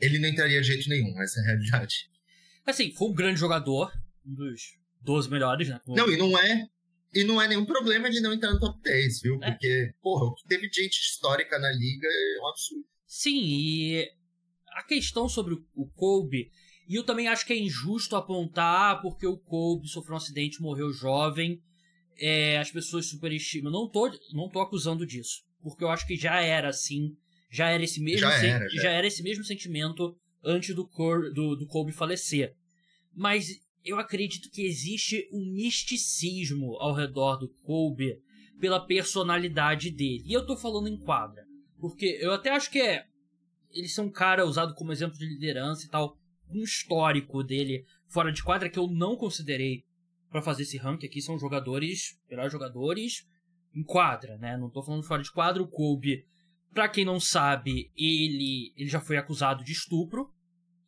ele não entraria de jeito nenhum, essa é a realidade. Assim, foi um grande jogador, um dos 12 melhores, né? Como... Não, e não é. E não é nenhum problema de não entrar no top 10, viu? É. Porque, porra, o que teve gente histórica na liga é um absurdo. Sim, e a questão sobre o Kobe, e eu também acho que é injusto apontar porque o Kobe sofreu um acidente e morreu jovem, é, as pessoas superestimam. Não tô, não tô acusando disso, porque eu acho que já era assim já era esse mesmo, já era, já. já era esse mesmo sentimento antes do, Cor, do, do Kobe falecer. Mas eu acredito que existe um misticismo ao redor do Kobe pela personalidade dele. E eu tô falando em quadra. Porque eu até acho que é. Ele é um cara usado como exemplo de liderança e tal. Um histórico dele fora de quadra que eu não considerei para fazer esse ranking aqui. São jogadores, melhores jogadores em quadra, né? Não tô falando fora de quadra. O Kobe Pra quem não sabe, ele, ele já foi acusado de estupro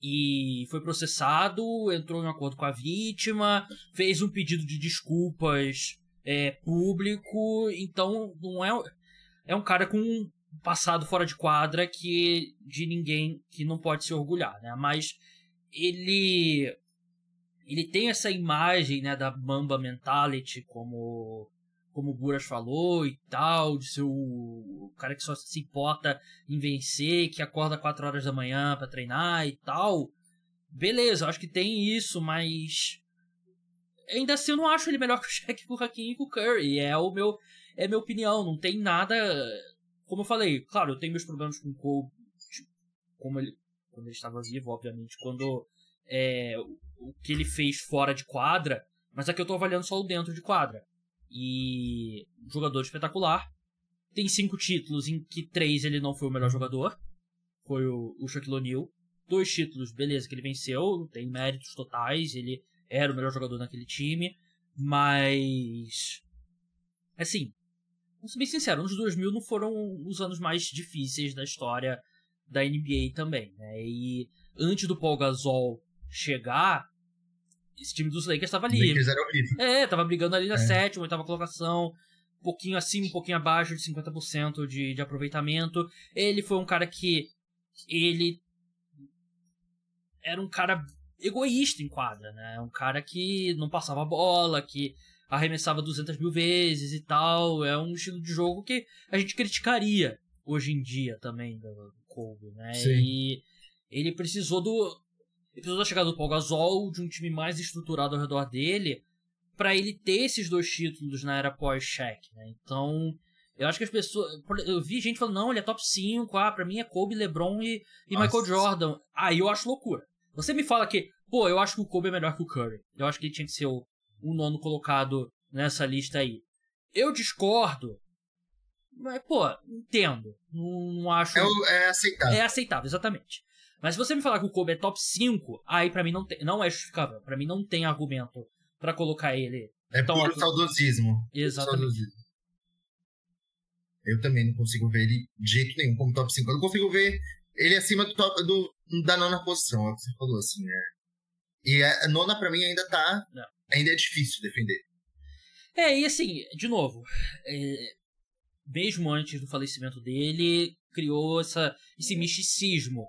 e foi processado, entrou em acordo com a vítima, fez um pedido de desculpas é, público, então não é é um cara com um passado fora de quadra que de ninguém que não pode se orgulhar, né? Mas ele ele tem essa imagem, né, da Mamba Mentality como como o Buras falou e tal, de ser o, cara que só se importa em vencer, que acorda 4 horas da manhã para treinar e tal. Beleza, acho que tem isso, mas ainda assim eu não acho ele melhor que o Shaq, o Hakim e o Curry. É o meu é minha opinião, não tem nada, como eu falei, claro, eu tenho meus problemas com o Cole, tipo, como ele quando ele estava vivo, obviamente, quando é, o que ele fez fora de quadra, mas aqui eu tô avaliando só o dentro de quadra e jogador espetacular. Tem cinco títulos em que três ele não foi o melhor jogador. Foi o, Shaquille O'Neal. Dois títulos, beleza, que ele venceu, tem méritos totais, ele era o melhor jogador naquele time, mas. Assim, vamos ser bem sincero, anos 2000 não foram os anos mais difíceis da história da NBA também, né? E antes do Paul Gasol chegar, esse time dos Lakers estava ali. Lakers era horrível. É, tava brigando ali na é. sétima, oitava colocação, um pouquinho acima, um pouquinho abaixo de 50% de, de aproveitamento. Ele foi um cara que ele era um cara egoísta em quadra, né? Um cara que não passava bola, que arremessava 200 mil vezes e tal. É um estilo de jogo que a gente criticaria hoje em dia também do, do Kobe, né? Sim. E ele precisou do precisou da chegada do Paul Gasol, de um time mais estruturado ao redor dele, para ele ter esses dois títulos na era pós-Shaq, né? Então, eu acho que as pessoas. Eu vi gente falando, não, ele é top 5, ah, pra mim é Kobe, LeBron e, e Michael Jordan. Aí eu acho loucura. Você me fala que, pô, eu acho que o Kobe é melhor que o Curry. Eu acho que ele tinha que ser o, o nono colocado nessa lista aí. Eu discordo. Mas, pô, entendo. Não, não acho. É, é, aceitável. É aceitável, exatamente. Mas se você me falar que o Kobe é top 5, aí para mim não, tem, não é justificável. para mim não tem argumento para colocar ele. É tão puro alto. saudosismo. Exatamente. Saudosismo. Eu também não consigo ver ele de jeito nenhum como top 5. Eu não consigo ver ele acima do top, do, da nona posição, é o que você falou, assim, né? E a nona para mim ainda tá. Não. Ainda é difícil defender. É, e assim, de novo, é, mesmo antes do falecimento dele, criou essa, esse misticismo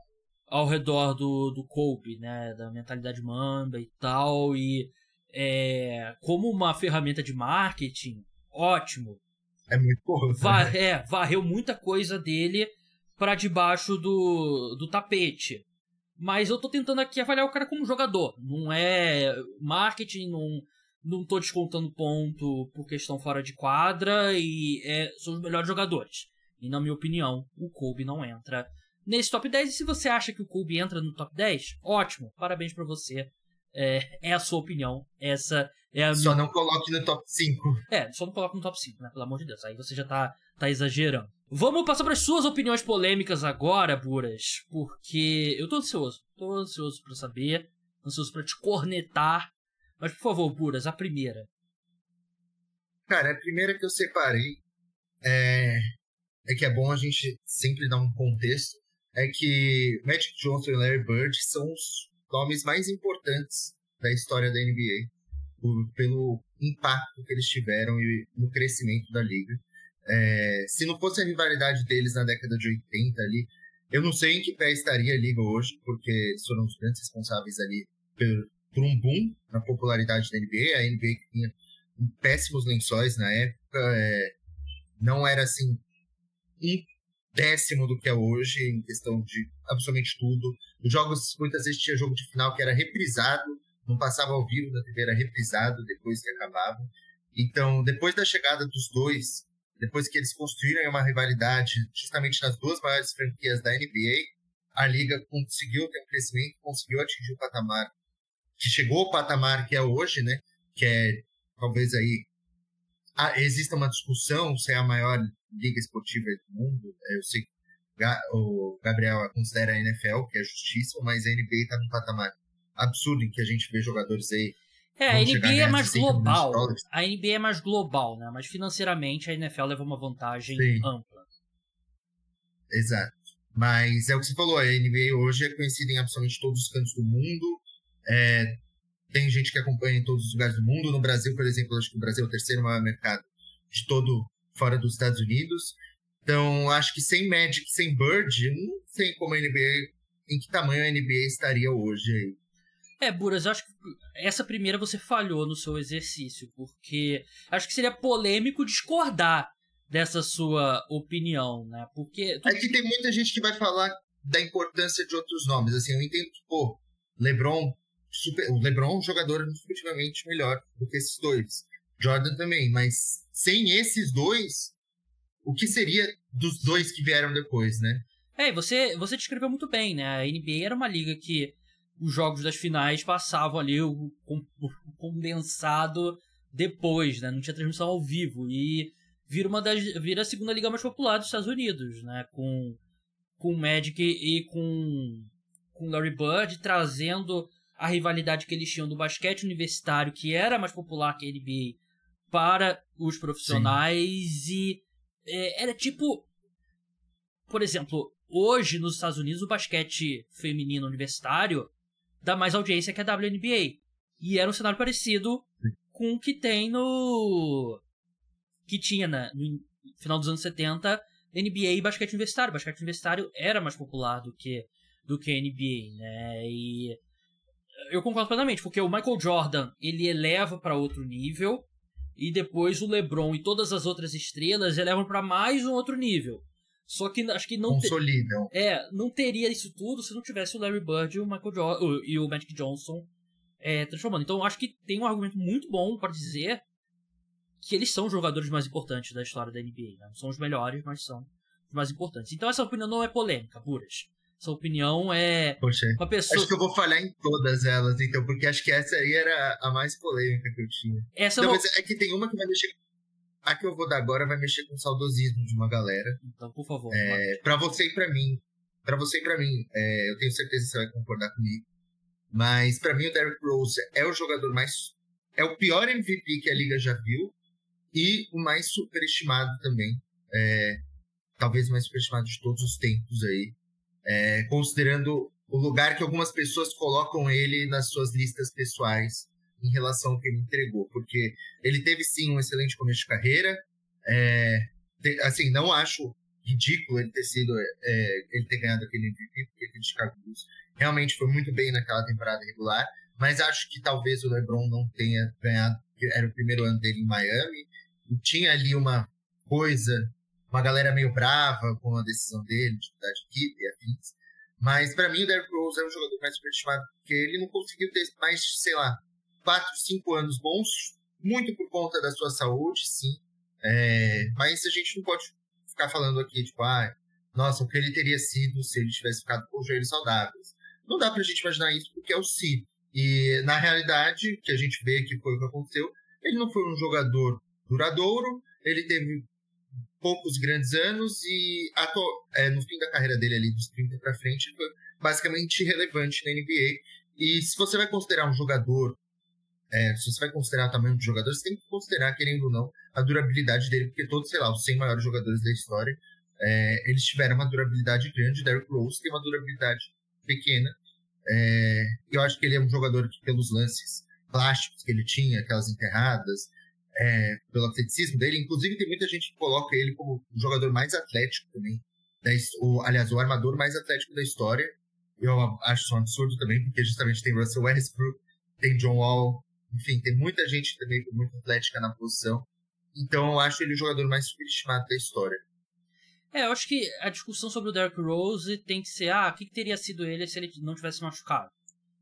ao redor do, do Kobe, né? Da mentalidade mamba e tal. E é, como uma ferramenta de marketing, ótimo. É muito corrupto. Va né? É, varreu muita coisa dele para debaixo do, do tapete. Mas eu tô tentando aqui avaliar o cara como jogador. Não é marketing, não, não tô descontando ponto por questão fora de quadra e é, são os melhores jogadores. E na minha opinião, o Kobe não entra nesse top 10. E se você acha que o Kobe entra no top 10, ótimo, parabéns para você. É, é, a sua opinião. Essa é a Só minha... não coloque no top 5. É, só não coloque no top 5, né? Pelo amor de Deus. Aí você já tá, tá exagerando. Vamos passar para as suas opiniões polêmicas agora, Buras. Porque eu tô ansioso. Tô ansioso para saber. Ansioso para te cornetar. Mas, por favor, Buras, a primeira. Cara, a primeira que eu separei é, é que é bom a gente sempre dar um contexto. É que Magic Johnson e Larry Bird são os nomes mais importantes da história da NBA por, pelo impacto que eles tiveram e no crescimento da liga. É, se não fosse a rivalidade deles na década de 80 ali, eu não sei em que pé estaria a liga hoje, porque foram os grandes responsáveis ali por, por um boom na popularidade da NBA. A NBA tinha péssimos lençóis na época, é, não era assim um décimo do que é hoje em questão de absolutamente tudo. Os jogos, muitas vezes tinha jogo de final que era reprisado, não passava ao vivo na TV, era reprisado depois que acabava. Então, depois da chegada dos dois, depois que eles construíram uma rivalidade justamente nas duas maiores franquias da NBA, a liga conseguiu ter um crescimento, conseguiu atingir o patamar que chegou ao patamar que é hoje, né? Que é talvez aí ah, exista uma discussão se é a maior liga esportiva do mundo. Eu sei que o Gabriel considera a NFL, que é justíssimo, mas a NBA está num patamar absurdo em que a gente vê jogadores aí. É, a NBA é mais global. A NBA é mais global, né? Mas financeiramente a NFL leva uma vantagem Sim. ampla. Exato. Mas é o que você falou, a NBA hoje é conhecida em absolutamente todos os cantos do mundo. É, tem gente que acompanha em todos os lugares do mundo. No Brasil, por exemplo, acho que o Brasil é o terceiro maior mercado de todo fora dos Estados Unidos. Então, acho que sem Magic, sem Bird, não sei como a NBA, em que tamanho a NBA estaria hoje aí. É, Buras, eu acho que essa primeira você falhou no seu exercício, porque acho que seria polêmico discordar dessa sua opinião, né? Porque. É que tem muita gente que vai falar da importância de outros nomes. Assim, eu entendo que, pô, LeBron, super... o LeBron é um jogador indiscutivelmente melhor do que esses dois. Jordan também, mas sem esses dois, o que seria dos dois que vieram depois, né? É, você, você descreveu muito bem, né? A NBA era uma liga que os jogos das finais passavam ali o, o condensado depois, né? Não tinha transmissão ao vivo. E vira, uma das, vira a segunda liga mais popular dos Estados Unidos, né? Com, com o Magic e com, com Larry Bird trazendo a rivalidade que eles tinham do basquete universitário, que era mais popular que a NBA, para os profissionais Sim. e é, era tipo por exemplo hoje nos Estados Unidos o basquete feminino universitário dá mais audiência que a WNBA e era um cenário parecido Sim. com o que tem no que tinha né, no final dos anos 70 NBA e basquete universitário basquete universitário era mais popular do que do que NBA né e eu concordo plenamente, porque o Michael Jordan, ele eleva para outro nível, e depois o LeBron e todas as outras estrelas elevam para mais um outro nível. Só que acho que não consolidam. Te... É, não teria isso tudo se não tivesse o Larry Bird e o Michael jo e o Magic Johnson é, transformando. Então acho que tem um argumento muito bom para dizer que eles são os jogadores mais importantes da história da NBA. Né? Não são os melhores, mas são os mais importantes. Então essa opinião não é polêmica, puras. Essa opinião é Poxa, uma pessoa. Acho que eu vou falhar em todas elas, então, porque acho que essa aí era a mais polêmica que eu tinha. Essa não, é que tem uma que vai mexer. A que eu vou dar agora vai mexer com o saudosismo de uma galera. Então, por favor. É, para você e para mim. para você e para mim, é, eu tenho certeza que você vai concordar comigo. Mas para mim o Derrick Rose é o jogador mais. É o pior MVP que a liga já viu e o mais superestimado também. É, talvez o mais superestimado de todos os tempos aí é, considerando o lugar que algumas pessoas colocam ele nas suas listas pessoais em relação ao que ele entregou, porque ele teve sim um excelente começo de carreira, é, te, assim, não acho ridículo ele ter sido, é, ele ter ganhado aquele MVP, porque aquele Chicago Bulls realmente foi muito bem naquela temporada regular, mas acho que talvez o LeBron não tenha ganhado, era o primeiro ano dele em Miami, e tinha ali uma coisa uma galera meio brava com a decisão dele de mudar de equipe e afins. Mas para mim o Derrick Rose é um jogador mais superestimado, porque ele não conseguiu ter mais, sei lá, 4, 5 anos bons, muito por conta da sua saúde, sim. É, mas a gente não pode ficar falando aqui, tipo, ah, nossa, o que ele teria sido se ele tivesse ficado com os joelhos saudáveis. Não dá pra gente imaginar isso porque é o si. E na realidade, que a gente vê que foi o que aconteceu, ele não foi um jogador duradouro, ele teve poucos grandes anos e é, no fim da carreira dele ali, dos 30 para frente, foi basicamente irrelevante na NBA. E se você vai considerar um jogador, é, se você vai considerar o tamanho do jogador, você tem que considerar, querendo ou não, a durabilidade dele, porque todos, sei lá, os 100 maiores jogadores da história, é, eles tiveram uma durabilidade grande. Derrick Rose tem uma durabilidade pequena. É, eu acho que ele é um jogador que, pelos lances plásticos que ele tinha, aquelas enterradas, é, pelo atleticismo dele. Inclusive, tem muita gente que coloca ele como o jogador mais atlético também. Né? O, aliás, o armador mais atlético da história. Eu acho isso um absurdo também, porque justamente tem Russell Westbrook, tem John Wall, enfim, tem muita gente também muito atlética na posição. Então, eu acho ele o jogador mais superestimado da história. É, eu acho que a discussão sobre o Derrick Rose tem que ser, ah, o que, que teria sido ele se ele não tivesse machucado?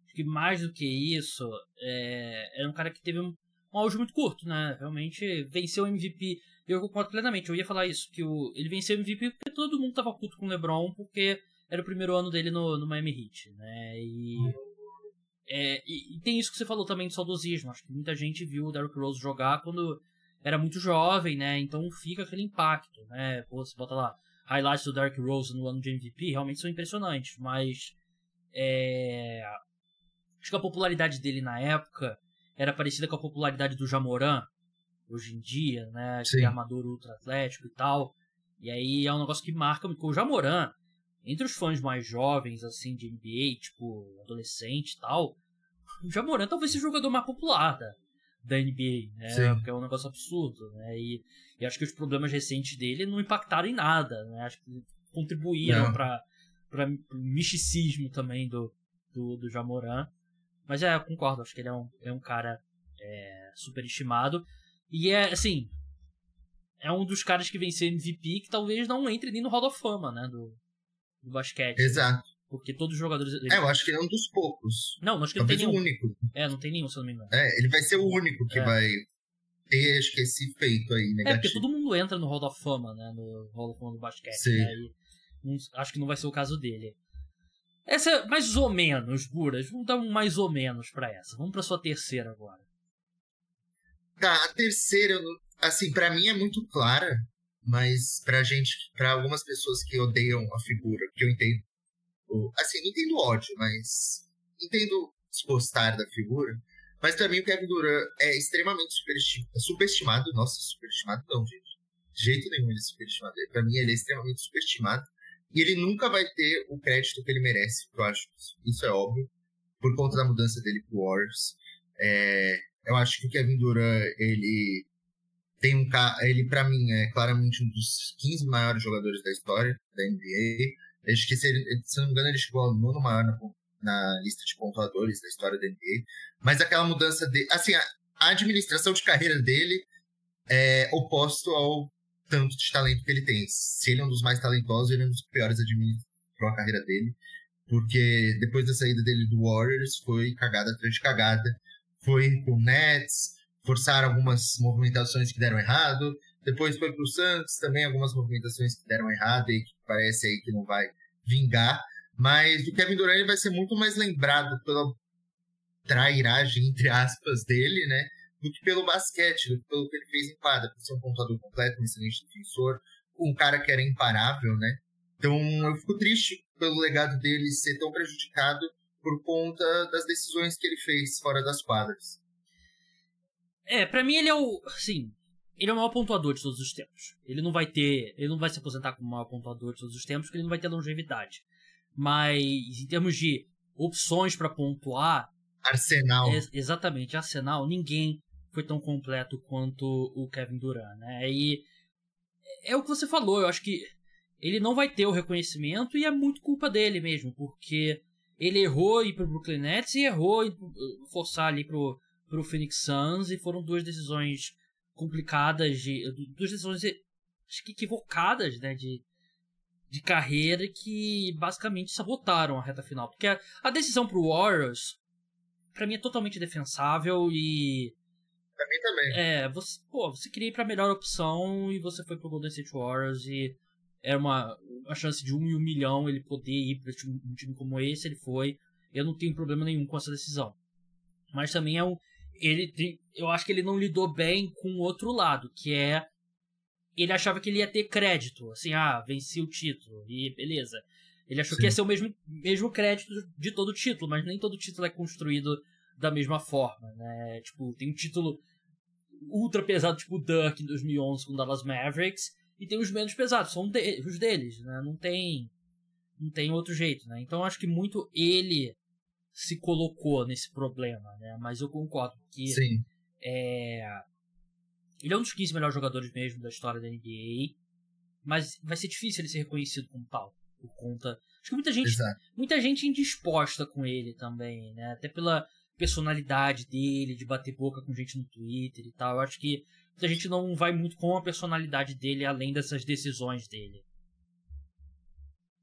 Acho que mais do que isso, é, era um cara que teve um, um auge muito curto, né? Realmente venceu o MVP. Eu concordo plenamente, eu ia falar isso, que o, ele venceu o MVP porque todo mundo tava puto com o LeBron, porque era o primeiro ano dele no, no Miami Heat, né? E, é, e, e, tem isso que você falou também do saudosismo. Acho que muita gente viu o Derrick Rose jogar quando era muito jovem, né? Então fica aquele impacto, né? Pô, você bota lá highlights do Derrick Rose no ano de MVP, realmente são impressionantes, mas é, acho que a popularidade dele na época era parecida com a popularidade do Jamoran hoje em dia, né? Aquele armador ultra atlético e tal. E aí é um negócio que marca porque o Jamoran, entre os fãs mais jovens, assim, de NBA, tipo, adolescente e tal, o Jamoran talvez seja o jogador mais popular da, da NBA, né? Sim. Porque é um negócio absurdo, né? E, e, acho que os problemas recentes dele não impactaram em nada, né? Acho que contribuíram para para misticismo também do, do, do Jamoran. Mas é, eu concordo, acho que ele é um, é um cara é, super estimado. E é, assim, é um dos caras que venceu MVP que talvez não entre nem no Hall of Fama, né, do, do basquete. Exato. Né? Porque todos os jogadores... É, eu acho que ele é um dos poucos. Não, não acho que talvez não tem nenhum. o único. É, não tem nenhum, se eu não me engano. É, ele vai ser o único que é. vai ter, acho que, esse feito aí negativo. É, porque todo mundo entra no Hall of Fama, né, no Hall of Fama do basquete. Sim. Né, e acho que não vai ser o caso dele. Essa é mais ou menos, Buras. Vamos dar um mais ou menos para essa. Vamos para sua terceira agora. Tá, a terceira, assim, para mim é muito clara, mas pra gente, para algumas pessoas que odeiam a figura, que eu entendo, assim, não entendo ódio, mas entendo desgostar da figura, mas pra mim o Kevin Durant é extremamente superestimado, nossa, superestimado não, gente. De jeito nenhum ele é superestimado. Pra mim ele é extremamente superestimado. E ele nunca vai ter o crédito que ele merece, eu acho. Isso é óbvio. Por conta da mudança dele pro Warriors. É, eu acho que o Kevin Durant, ele tem um ele para mim é claramente um dos 15 maiores jogadores da história da NBA. Acho que se, ele, se não me engano ele chegou ao nono maior na, na lista de pontuadores da história da NBA. Mas aquela mudança de. Assim, a, a administração de carreira dele é oposto ao tanto de talento que ele tem. Se ele é um dos mais talentosos, ele é um dos piores administrou a carreira dele. Porque depois da saída dele do Warriors, foi cagada atrás de cagada. Foi pro Nets, forçaram algumas movimentações que deram errado. Depois foi pro Santos, também algumas movimentações que deram errado e que parece aí que não vai vingar. Mas o Kevin Durant vai ser muito mais lembrado pela trairagem, entre aspas, dele, né? Do que pelo basquete, do que pelo que ele fez em quadra. Por ser um pontuador completo, um excelente defensor, um cara que era imparável, né? Então eu fico triste pelo legado dele ser tão prejudicado por conta das decisões que ele fez fora das quadras. É, para mim ele é o, assim, ele é o maior pontuador de todos os tempos. Ele não vai ter, ele não vai se aposentar como o maior pontuador de todos os tempos, porque ele não vai ter longevidade. Mas em termos de opções para pontuar, Arsenal. É, exatamente, Arsenal, ninguém foi tão completo quanto o Kevin Durant, né? E é o que você falou, eu acho que ele não vai ter o reconhecimento e é muito culpa dele mesmo, porque ele errou ir pro Brooklyn Nets e errou em forçar ali pro, pro Phoenix Suns e foram duas decisões complicadas de duas decisões acho que equivocadas, né, de de carreira que basicamente sabotaram a reta final, porque a, a decisão pro Warriors para mim é totalmente defensável e Pra mim também. É, você, pô, você queria ir pra melhor opção e você foi pro Golden State Warriors e era uma, uma chance de um em um milhão ele poder ir pra um time como esse, ele foi. Eu não tenho problema nenhum com essa decisão. Mas também é um. Ele tem, eu acho que ele não lidou bem com o outro lado, que é. Ele achava que ele ia ter crédito, assim, ah, venci o título, e beleza. Ele achou Sim. que ia ser o mesmo, mesmo crédito de todo o título, mas nem todo título é construído da mesma forma, né? Tipo, tem um título ultra pesado, tipo o Duck em 2011 com o Dallas Mavericks, e tem os menos pesados, são de, os deles, né? Não tem não tem outro jeito, né? Então acho que muito ele se colocou nesse problema, né? Mas eu concordo que Sim. É, ele é um dos 15 melhores jogadores mesmo da história da NBA, mas vai ser difícil ele ser reconhecido como tal, por conta acho que muita gente Exato. muita gente indisposta com ele também, né? Até pela personalidade dele, de bater boca com gente no Twitter e tal. Eu acho que a gente não vai muito com a personalidade dele além dessas decisões dele.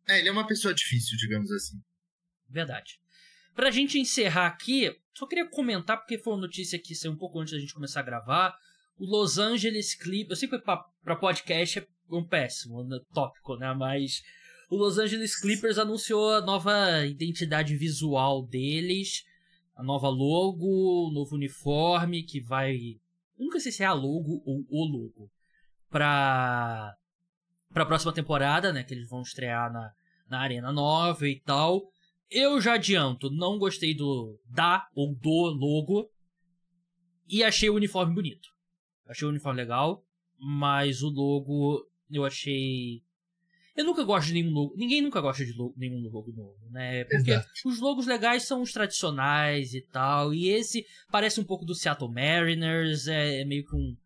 É, ele é uma pessoa difícil, digamos assim. Verdade. Pra gente encerrar aqui, só queria comentar, porque foi uma notícia que saiu um pouco antes da gente começar a gravar. O Los Angeles Clippers. Eu sei que pra, pra podcast é um péssimo um tópico, né? Mas o Los Angeles Clippers anunciou a nova identidade visual deles a nova logo, o novo uniforme que vai. Eu nunca sei se é a logo ou o logo. Pra. Pra próxima temporada, né? Que eles vão estrear na, na Arena Nova e tal. Eu já adianto, não gostei do da ou do logo. E achei o uniforme bonito. Achei o uniforme legal. Mas o logo eu achei eu nunca gosto de nenhum logo. Ninguém nunca gosta de logo, nenhum logo novo, né? Porque Exato. os logos legais são os tradicionais e tal. E esse parece um pouco do Seattle Mariners. É, é meio que um.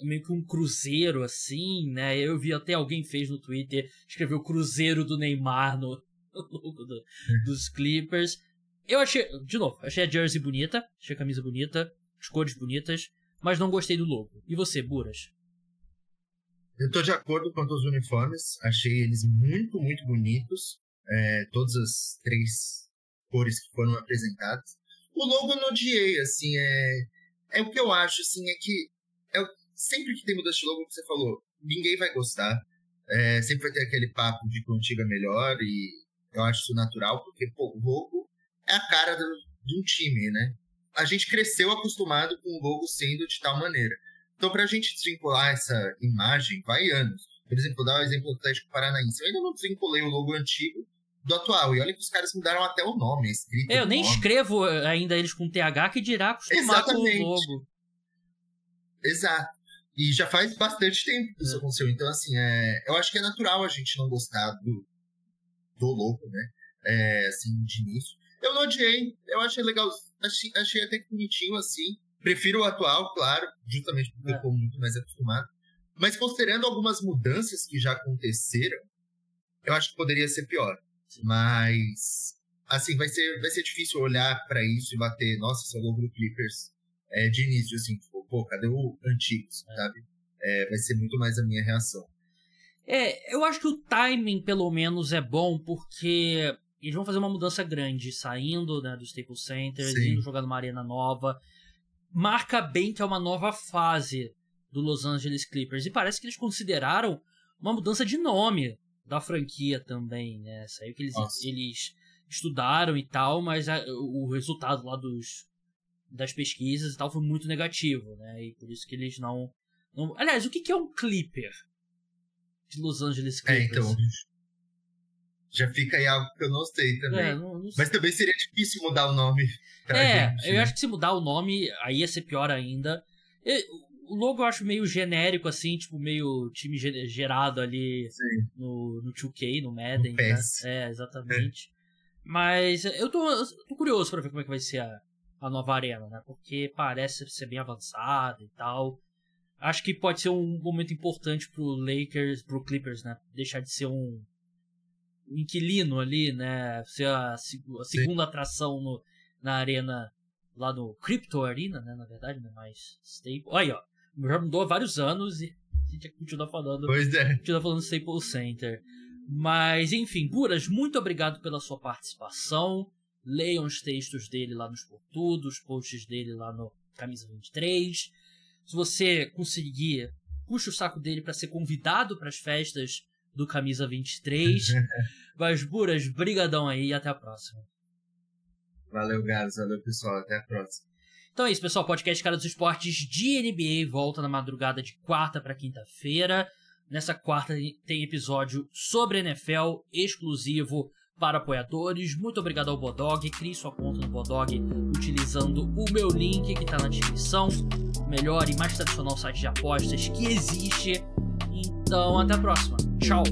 É meio que um cruzeiro, assim, né? Eu vi até alguém fez no Twitter, escreveu Cruzeiro do Neymar no, [laughs] no logo do, dos Clippers. Eu achei, de novo, achei a jersey bonita, achei a camisa bonita, as cores bonitas, mas não gostei do logo. E você, Buras? Eu estou de acordo quanto aos uniformes. Achei eles muito, muito bonitos. É, todas as três cores que foram apresentadas. O logo eu não odiei, assim, é, é o que eu acho, assim, é que é, sempre que tem mudança de logo, você falou, ninguém vai gostar. É, sempre vai ter aquele papo de que o antigo é melhor e eu acho isso natural, porque, pô, o logo é a cara do, de um time, né? A gente cresceu acostumado com o logo sendo de tal maneira. Então, para a gente desvincular essa imagem, vai anos. Por exemplo, vou dar o um exemplo do Atlético Paranaense. Eu ainda não desvinculei o logo antigo do atual. E olha que os caras mudaram até o nome, escrito. É, eu nem nome. escrevo ainda eles com TH, que dirá acostumar Exatamente. com o logo. Exato. E já faz bastante tempo que isso é. aconteceu. Então, assim, é, eu acho que é natural a gente não gostar do, do logo, né? É, assim, de início. Eu não odiei. Eu achei legal. Achei, achei até que bonitinho, assim. Prefiro o atual, claro, justamente porque é. eu estou muito mais acostumado. Mas considerando algumas mudanças que já aconteceram, eu acho que poderia ser pior. Sim. Mas assim, vai ser, vai ser difícil olhar para isso e bater, nossa, esse é o Clippers é, de início, assim, tipo, pô, cadê o antigo, é. sabe? É, vai ser muito mais a minha reação. É, eu acho que o timing, pelo menos, é bom, porque eles vão fazer uma mudança grande, saindo né, do Staples Center, Sim. indo jogar numa arena nova. Marca bem que é uma nova fase do Los Angeles Clippers. E parece que eles consideraram uma mudança de nome da franquia também, né? Saiu que eles, eles estudaram e tal, mas a, o resultado lá dos das pesquisas e tal foi muito negativo, né? E por isso que eles não. não... Aliás, o que, que é um Clipper? De Los Angeles Clippers. É, então. Já fica aí algo que eu não sei também. É, não, não Mas também seria difícil mudar o nome. É, gente, eu né? acho que se mudar o nome, aí ia ser pior ainda. O logo eu acho meio genérico, assim, tipo, meio time gerado ali no, no 2K, no Madden. No né? É, exatamente. É. Mas eu tô, eu tô curioso pra ver como é que vai ser a, a nova arena, né? Porque parece ser bem avançada e tal. Acho que pode ser um momento importante pro Lakers, pro Clippers, né? Deixar de ser um inquilino ali, né? Ser a, a segunda Sim. atração no, na arena lá no Crypto Arena, né? Na verdade, né? Mais stable. Olha aí, ó. Já mudou há vários anos e a gente continua falando. Pois é. Continua falando Staples Center. Mas, enfim, Buras, muito obrigado pela sua participação. Leiam os textos dele lá nos Portudo, os posts dele lá no Camisa 23. Se você conseguir, puxa o saco dele para ser convidado para as festas do Camisa 23. [laughs] Mas, Buras, brigadão aí e até a próxima. Valeu, Gás. Valeu, pessoal. Até a próxima. Então é isso, pessoal. Podcast Cara dos Esportes de NBA volta na madrugada de quarta para quinta-feira. Nessa quarta tem episódio sobre NFL exclusivo para apoiadores. Muito obrigado ao Bodog. Crie sua conta no Bodog utilizando o meu link que está na descrição. O melhor e mais tradicional site de apostas que existe. Então, até a próxima. Tchau!